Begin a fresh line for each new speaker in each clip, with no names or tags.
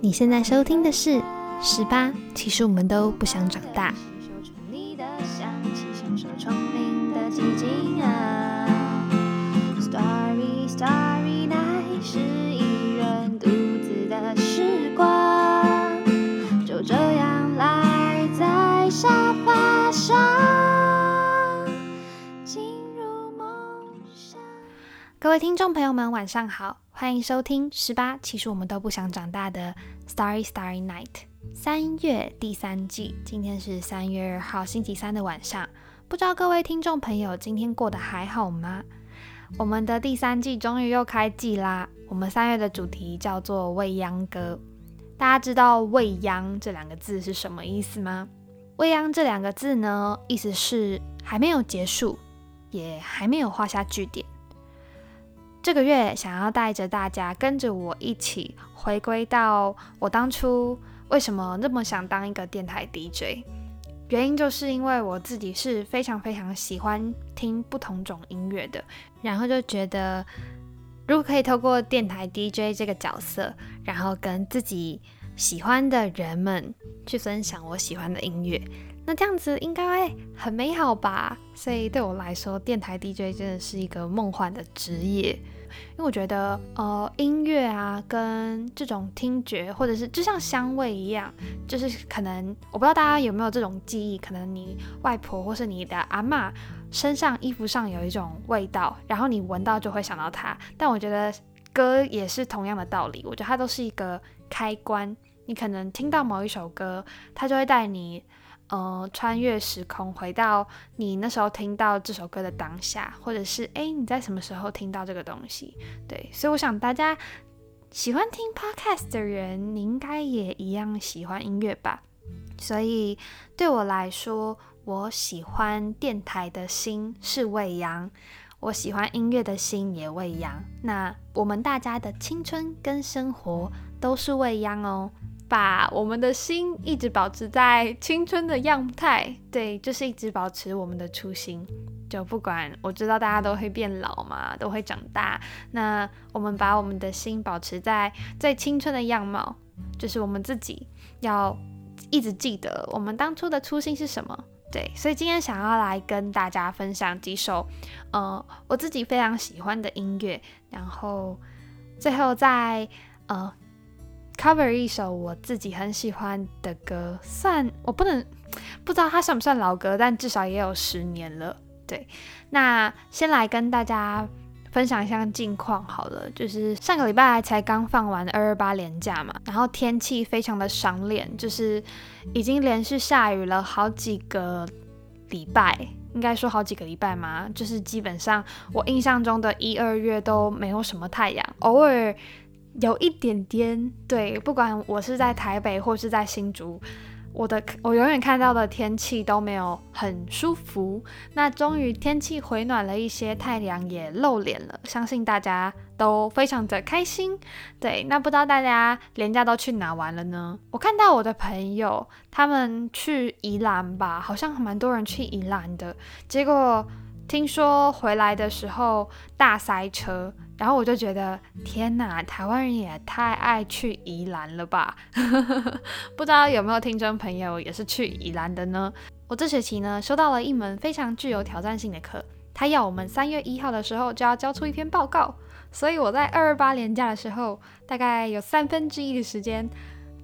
你现在收听的是十八，其实我们都不想长大。各位听众朋友们，晚上好。欢迎收听十八，其实我们都不想长大的 Starry Starry Night 三月第三季。今天是三月二号星期三的晚上，不知道各位听众朋友今天过得还好吗？我们的第三季终于又开季啦！我们三月的主题叫做未央歌。大家知道未央这两个字是什么意思吗？未央这两个字呢，意思是还没有结束，也还没有画下句点。这个月想要带着大家跟着我一起回归到我当初为什么那么想当一个电台 DJ，原因就是因为我自己是非常非常喜欢听不同种音乐的，然后就觉得如果可以透过电台 DJ 这个角色，然后跟自己喜欢的人们去分享我喜欢的音乐，那这样子应该很美好吧？所以对我来说，电台 DJ 真的是一个梦幻的职业。因为我觉得，呃，音乐啊，跟这种听觉，或者是就像香味一样，就是可能我不知道大家有没有这种记忆，可能你外婆或是你的阿妈身上衣服上有一种味道，然后你闻到就会想到它。但我觉得歌也是同样的道理，我觉得它都是一个开关，你可能听到某一首歌，它就会带你。呃，穿越时空回到你那时候听到这首歌的当下，或者是哎你在什么时候听到这个东西？对，所以我想大家喜欢听 podcast 的人，你应该也一样喜欢音乐吧。所以对我来说，我喜欢电台的心是未央，我喜欢音乐的心也未央。那我们大家的青春跟生活都是未央哦。把我们的心一直保持在青春的样态，对，就是一直保持我们的初心。就不管我知道大家都会变老嘛，都会长大，那我们把我们的心保持在最青春的样貌，就是我们自己要一直记得我们当初的初心是什么。对，所以今天想要来跟大家分享几首，呃，我自己非常喜欢的音乐，然后最后再呃。Cover 一首我自己很喜欢的歌，算我不能不知道它算不算老歌，但至少也有十年了。对，那先来跟大家分享一下近况好了，就是上个礼拜才刚放完二二八连假嘛，然后天气非常的赏脸，就是已经连续下雨了好几个礼拜，应该说好几个礼拜嘛，就是基本上我印象中的一二月都没有什么太阳，偶尔。有一点点对，不管我是在台北或是在新竹，我的我永远看到的天气都没有很舒服。那终于天气回暖了一些，太阳也露脸了，相信大家都非常的开心。对，那不知道大家连假都去哪玩了呢？我看到我的朋友他们去宜兰吧，好像蛮多人去宜兰的，结果听说回来的时候大塞车。然后我就觉得，天哪，台湾人也太爱去宜兰了吧？不知道有没有听众朋友也是去宜兰的呢？我这学期呢收到了一门非常具有挑战性的课，他要我们三月一号的时候就要交出一篇报告，所以我在二二八年假的时候，大概有三分之一的时间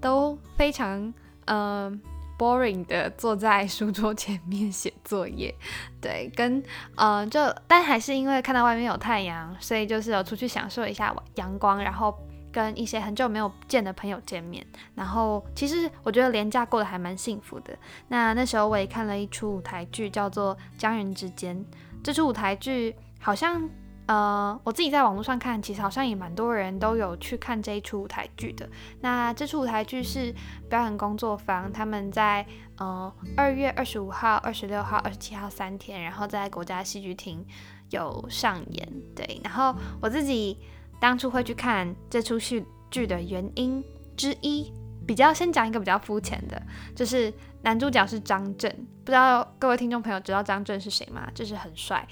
都非常嗯。Boring 的坐在书桌前面写作业，对，跟呃就，但还是因为看到外面有太阳，所以就是有出去享受一下阳光，然后跟一些很久没有见的朋友见面，然后其实我觉得连假过得还蛮幸福的。那那时候我也看了一出舞台剧，叫做《家人之间》，这出舞台剧好像。呃，我自己在网络上看，其实好像也蛮多人都有去看这一出舞台剧的。那这出舞台剧是表演工作坊他们在呃二月二十五号、二十六号、二十七号三天，然后在国家戏剧厅有上演。对，然后我自己当初会去看这出戏剧的原因之一。比较先讲一个比较肤浅的，就是男主角是张震，不知道各位听众朋友知道张震是谁吗？就是很帅，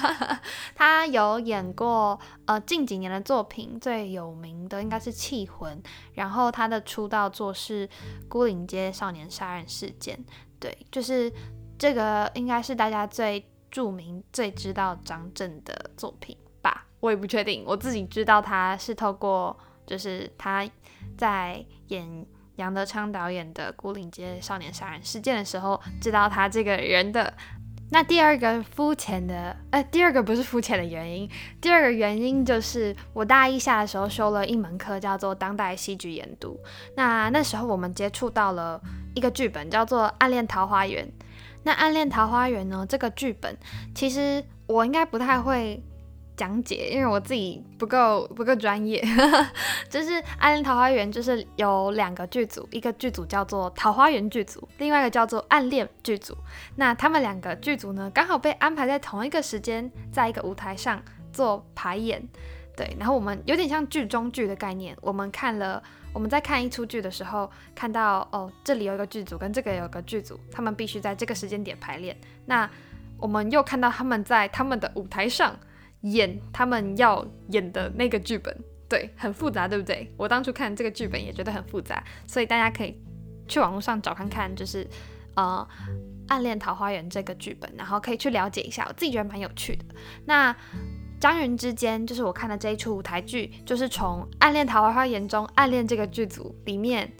他有演过呃近几年的作品，最有名的应该是《气魂》，然后他的出道作是《孤岭街少年杀人事件》，对，就是这个应该是大家最著名、最知道张震的作品吧，我也不确定，我自己知道他是透过就是他。在演杨德昌导演的《孤岭街少年杀人事件》的时候，知道他这个人的。那第二个肤浅的，呃，第二个不是肤浅的原因，第二个原因就是我大一下的时候修了一门课，叫做当代戏剧研读。那那时候我们接触到了一个剧本，叫做《暗恋桃花源》。那《暗恋桃花源》呢，这个剧本其实我应该不太会。讲解，因为我自己不够不够专业，就是《暗恋桃花源》就是有两个剧组，一个剧组叫做桃花源剧组，另外一个叫做暗恋剧组。那他们两个剧组呢，刚好被安排在同一个时间，在一个舞台上做排演。对，然后我们有点像剧中剧的概念。我们看了，我们在看一出剧的时候，看到哦，这里有一个剧组跟这个有个剧组，他们必须在这个时间点排练。那我们又看到他们在他们的舞台上。演他们要演的那个剧本，对，很复杂，对不对？我当初看这个剧本也觉得很复杂，所以大家可以去网络上找看看，就是呃《暗恋桃花源》这个剧本，然后可以去了解一下，我自己觉得蛮有趣的。那张云之间，就是我看的这一出舞台剧，就是从《暗恋桃花源》中暗恋这个剧组里面。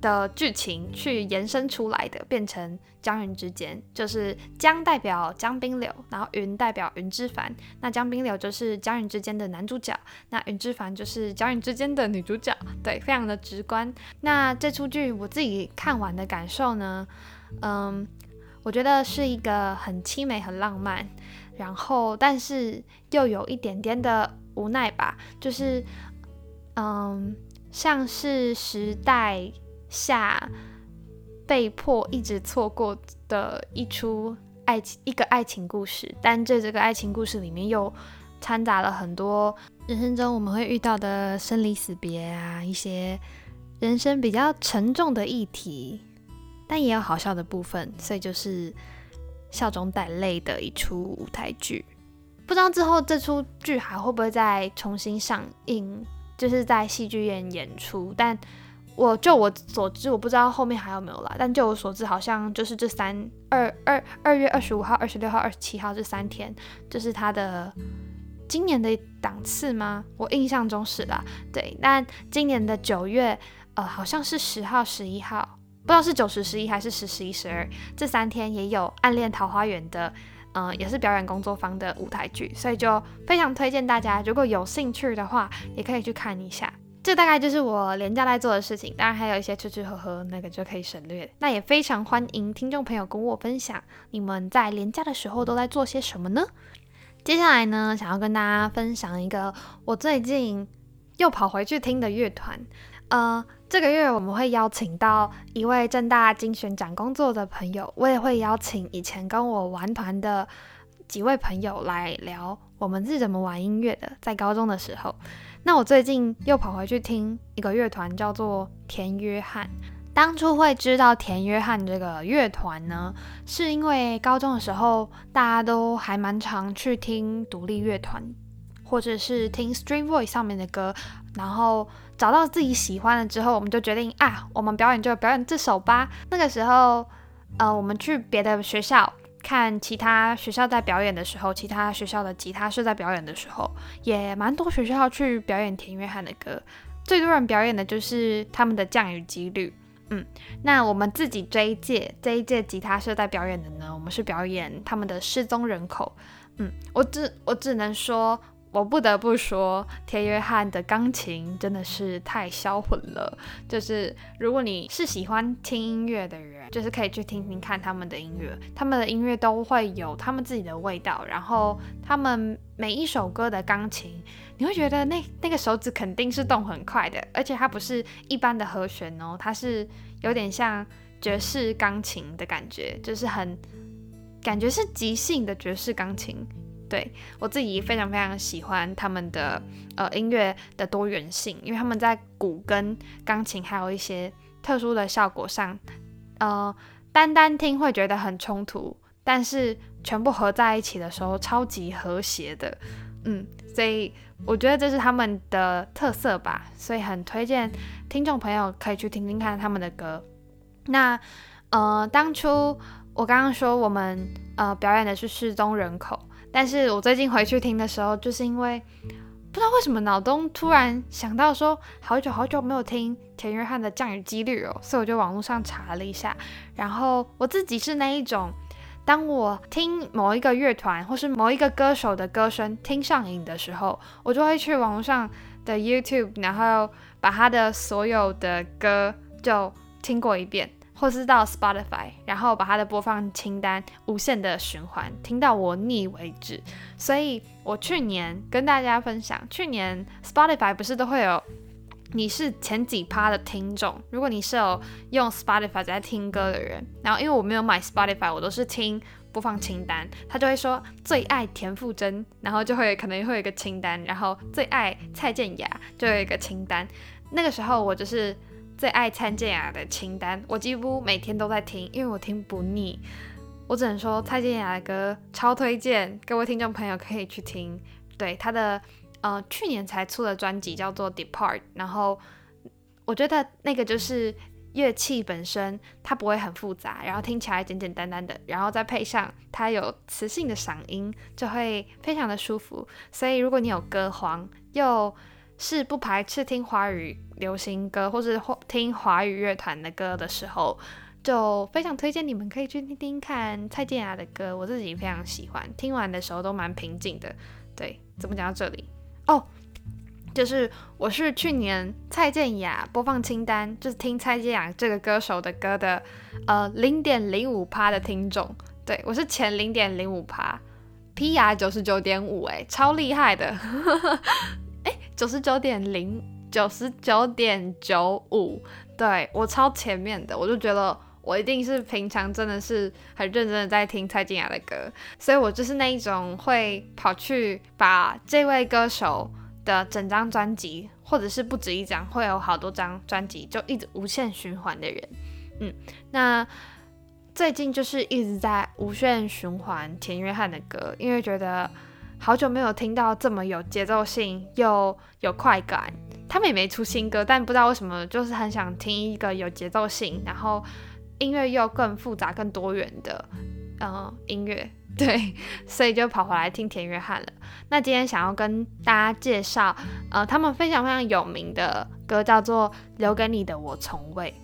的剧情去延伸出来的，变成江云之间，就是江代表江冰柳，然后云代表云之凡，那江冰柳就是江云之间的男主角，那云之凡就是江云之间的女主角，对，非常的直观。那这出剧我自己看完的感受呢，嗯，我觉得是一个很凄美、很浪漫，然后但是又有一点点的无奈吧，就是嗯，像是时代。下被迫一直错过的一出爱情，一个爱情故事，但这这个爱情故事里面又掺杂了很多人生中我们会遇到的生离死别啊，一些人生比较沉重的议题，但也有好笑的部分，所以就是笑中带泪的一出舞台剧。不知道之后这出剧还会不会再重新上映，就是在戏剧院演出，但。我就我所知，我不知道后面还有没有啦。但就我所知，好像就是这三二二二月二十五号、二十六号、二十七号这三天，就是他的今年的档次吗？我印象中是啦。对，那今年的九月，呃，好像是十号、十一号，不知道是九十、十一还是十、十一、十二，这三天也有《暗恋桃花源》的，嗯，也是表演工作坊的舞台剧，所以就非常推荐大家，如果有兴趣的话，也可以去看一下。这大概就是我廉价在做的事情，当然还有一些吃吃喝喝，那个就可以省略。那也非常欢迎听众朋友跟我分享，你们在廉价的时候都在做些什么呢？接下来呢，想要跟大家分享一个我最近又跑回去听的乐团。呃，这个月我们会邀请到一位正大金选展工作的朋友，我也会邀请以前跟我玩团的几位朋友来聊我们是怎么玩音乐的，在高中的时候。那我最近又跑回去听一个乐团，叫做田约翰。当初会知道田约翰这个乐团呢，是因为高中的时候大家都还蛮常去听独立乐团，或者是听 Street Voice 上面的歌，然后找到自己喜欢了之后，我们就决定啊，我们表演就表演这首吧。那个时候，呃，我们去别的学校。看其他学校在表演的时候，其他学校的吉他社在表演的时候，也蛮多学校去表演田约翰的歌。最多人表演的就是他们的降雨几率。嗯，那我们自己这一届这一届吉他社在表演的呢，我们是表演他们的失踪人口。嗯，我只我只能说。我不得不说，田约翰的钢琴真的是太销魂了。就是如果你是喜欢听音乐的人，就是可以去听听看他们的音乐。他们的音乐都会有他们自己的味道，然后他们每一首歌的钢琴，你会觉得那那个手指肯定是动很快的，而且它不是一般的和弦哦，它是有点像爵士钢琴的感觉，就是很感觉是即兴的爵士钢琴。对我自己非常非常喜欢他们的呃音乐的多元性，因为他们在鼓跟钢琴还有一些特殊的效果上，呃，单单听会觉得很冲突，但是全部合在一起的时候超级和谐的，嗯，所以我觉得这是他们的特色吧，所以很推荐听众朋友可以去听听看他们的歌。那呃，当初我刚刚说我们呃表演的是失踪人口。但是我最近回去听的时候，就是因为不知道为什么脑中突然想到说，好久好久没有听田约翰的降雨几率哦，所以我就网络上查了一下。然后我自己是那一种，当我听某一个乐团或是某一个歌手的歌声听上瘾的时候，我就会去网络上的 YouTube，然后把他的所有的歌就听过一遍。或是到 Spotify，然后把它的播放清单无限的循环，听到我腻为止。所以我去年跟大家分享，去年 Spotify 不是都会有你是前几趴的听众？如果你是有用 Spotify 在听歌的人，然后因为我没有买 Spotify，我都是听播放清单，他就会说最爱田馥甄，然后就会可能会有一个清单，然后最爱蔡健雅就有一个清单。那个时候我就是。最爱蔡健雅的清单，我几乎每天都在听，因为我听不腻。我只能说蔡健雅的歌超推荐，各位听众朋友可以去听。对他的呃去年才出的专辑叫做《Depart》，然后我觉得那个就是乐器本身它不会很复杂，然后听起来简简单单的，然后再配上它有磁性的嗓音，就会非常的舒服。所以如果你有歌荒又是不排斥听华语流行歌，或是听华语乐团的歌的时候，就非常推荐你们可以去听听看蔡健雅的歌。我自己非常喜欢，听完的时候都蛮平静的。对，怎么讲到这里？哦，就是我是去年蔡健雅播放清单，就是听蔡健雅这个歌手的歌的，呃，零点零五趴的听众。对我是前零点零五趴，P R 九十九点五，哎，超厉害的。九十九点零，九十九点九五，对我超前面的，我就觉得我一定是平常真的是很认真的在听蔡健雅的歌，所以我就是那一种会跑去把这位歌手的整张专辑，或者是不止一张，会有好多张专辑，就一直无限循环的人。嗯，那最近就是一直在无限循环田约翰的歌，因为觉得。好久没有听到这么有节奏性又有快感。他们也没出新歌，但不知道为什么，就是很想听一个有节奏性，然后音乐又更复杂、更多元的，嗯，音乐。对，所以就跑回来听田约翰了。那今天想要跟大家介绍，呃，他们非常非常有名的歌叫做《留给你的我从未》。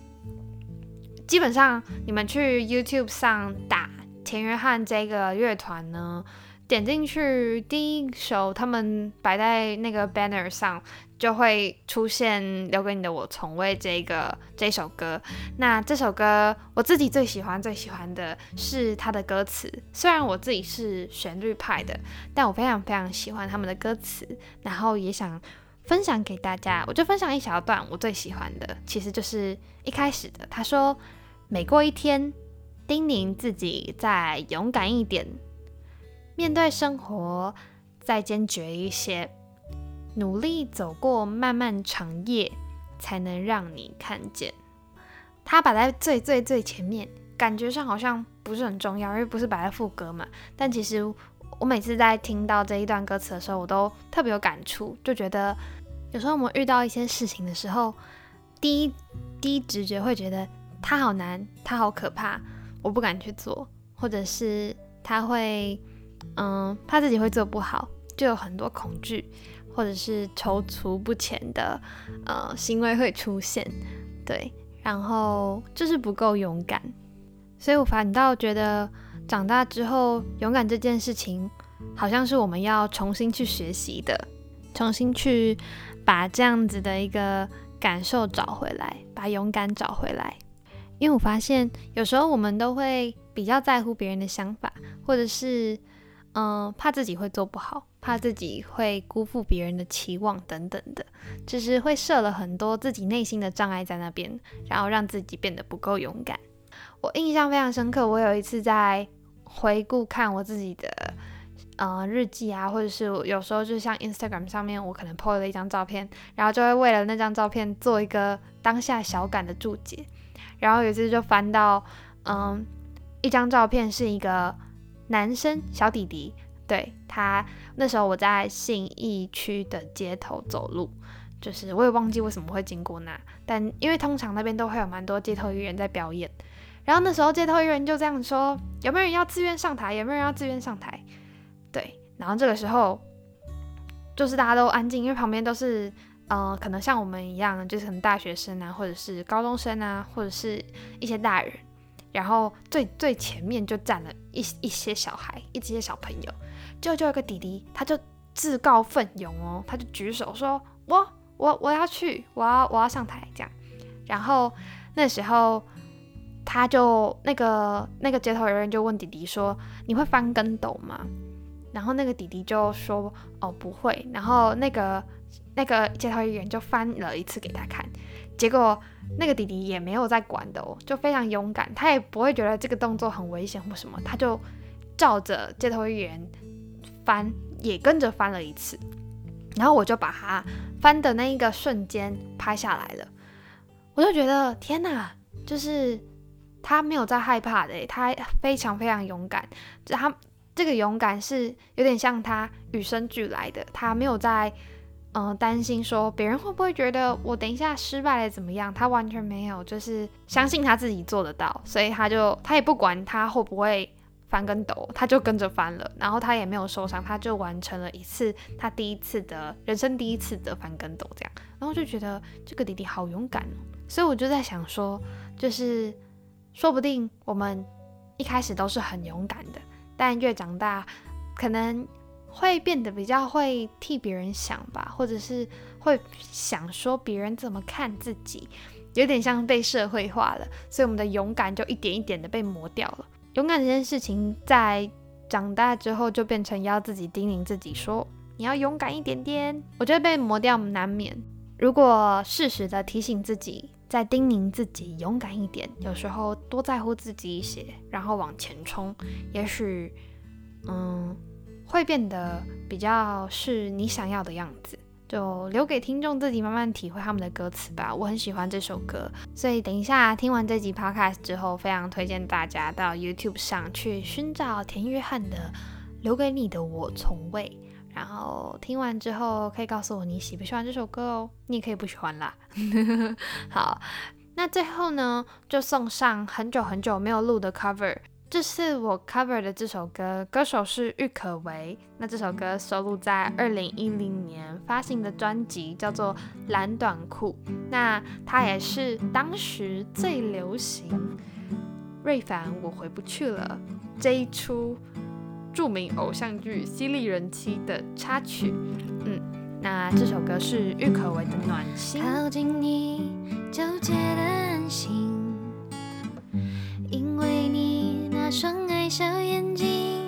基本上，你们去 YouTube 上打田约翰这个乐团呢。点进去，第一首他们摆在那个 banner 上，就会出现《留给你的我从未》这个这首歌。那这首歌我自己最喜欢最喜欢的是它的歌词，虽然我自己是旋律派的，但我非常非常喜欢他们的歌词，然后也想分享给大家。我就分享一小段我最喜欢的，其实就是一开始的。他说：“每过一天，叮咛自己再勇敢一点。”面对生活，再坚决一些，努力走过漫漫长夜，才能让你看见。它摆在最最最前面，感觉上好像不是很重要，因为不是摆在副歌嘛。但其实我每次在听到这一段歌词的时候，我都特别有感触，就觉得有时候我们遇到一些事情的时候，第一第一直觉会觉得它好难，它好可怕，我不敢去做，或者是它会。嗯，怕自己会做不好，就有很多恐惧，或者是踌躇不前的呃行为会出现，对，然后就是不够勇敢，所以我反倒觉得长大之后，勇敢这件事情好像是我们要重新去学习的，重新去把这样子的一个感受找回来，把勇敢找回来，因为我发现有时候我们都会比较在乎别人的想法，或者是。嗯，怕自己会做不好，怕自己会辜负别人的期望等等的，就是会设了很多自己内心的障碍在那边，然后让自己变得不够勇敢。我印象非常深刻，我有一次在回顾看我自己的呃日记啊，或者是有时候就像 Instagram 上面，我可能 po 了一张照片，然后就会为了那张照片做一个当下小感的注解。然后有一次就翻到，嗯，一张照片是一个男生小弟弟，对他那时候我在信义区的街头走路，就是我也忘记为什么会经过那，但因为通常那边都会有蛮多街头艺人在表演，然后那时候街头艺人就这样说：有没有人要自愿上台？有没有人要自愿上台？对，然后这个时候就是大家都安静，因为旁边都是。呃，可能像我们一样，就是可能大学生啊，或者是高中生啊，或者是一些大人，然后最最前面就站了一一些小孩，一些小朋友，就就有个弟弟，他就自告奋勇哦，他就举手说：“我我我要去，我要我要上台这样。”然后那时候他就那个那个街头人就问弟弟说：“你会翻跟斗吗？”然后那个弟弟就说：“哦，不会。”然后那个。那个街头艺人就翻了一次给他看，结果那个弟弟也没有在管的哦，就非常勇敢，他也不会觉得这个动作很危险或什么，他就照着街头艺人翻，也跟着翻了一次，然后我就把他翻的那一个瞬间拍下来了，我就觉得天哪，就是他没有在害怕的，他非常非常勇敢，他这个勇敢是有点像他与生俱来的，他没有在。嗯，担心说别人会不会觉得我等一下失败了怎么样？他完全没有，就是相信他自己做得到，所以他就他也不管他会不会翻跟斗，他就跟着翻了，然后他也没有受伤，他就完成了一次他第一次的人生第一次的翻跟斗这样，然后就觉得这个弟弟好勇敢哦，所以我就在想说，就是说不定我们一开始都是很勇敢的，但越长大可能。会变得比较会替别人想吧，或者是会想说别人怎么看自己，有点像被社会化了，所以我们的勇敢就一点一点的被磨掉了。勇敢这件事情在长大之后就变成要自己叮咛自己说，你要勇敢一点点。我觉得被磨掉难免，如果适时的提醒自己，再叮咛自己勇敢一点，有时候多在乎自己一些，然后往前冲，也许，嗯。会变得比较是你想要的样子，就留给听众自己慢慢体会他们的歌词吧。我很喜欢这首歌，所以等一下听完这集 podcast 之后，非常推荐大家到 YouTube 上去寻找田约翰的《留给你的我从未》，然后听完之后可以告诉我你喜不喜欢这首歌哦。你也可以不喜欢啦。好，那最后呢，就送上很久很久没有录的 cover。这是我 cover 的这首歌，歌手是郁可唯。那这首歌收录在二零一零年发行的专辑，叫做《蓝短裤》。那它也是当时最流行《瑞凡我回不去了》这一出著名偶像剧犀利人妻的插曲。嗯，那这首歌是郁可唯的《暖心》。靠近你，纠结的安心，那双爱笑眼睛，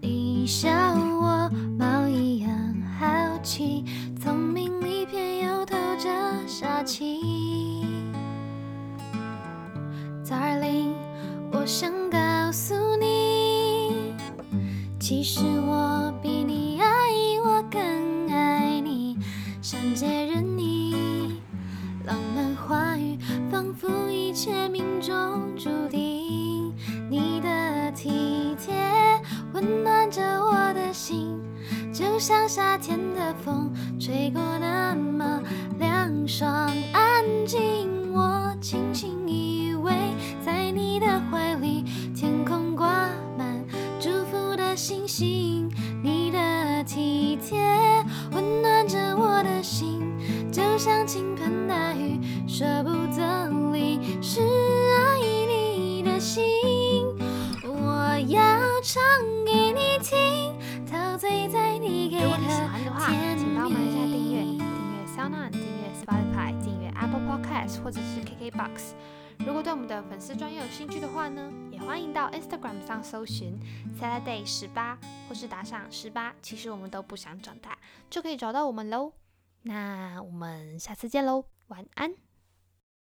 你笑我猫一样好奇，聪明里偏又透着傻气。Darling，我想告诉你，其实我如果对我们的粉丝专业有兴趣的话呢，也欢迎到 Instagram 上搜寻 Saturday 十八，或是打赏十八，其实我们都不想长大，就可以找到我们喽。那我们下次见喽，晚安。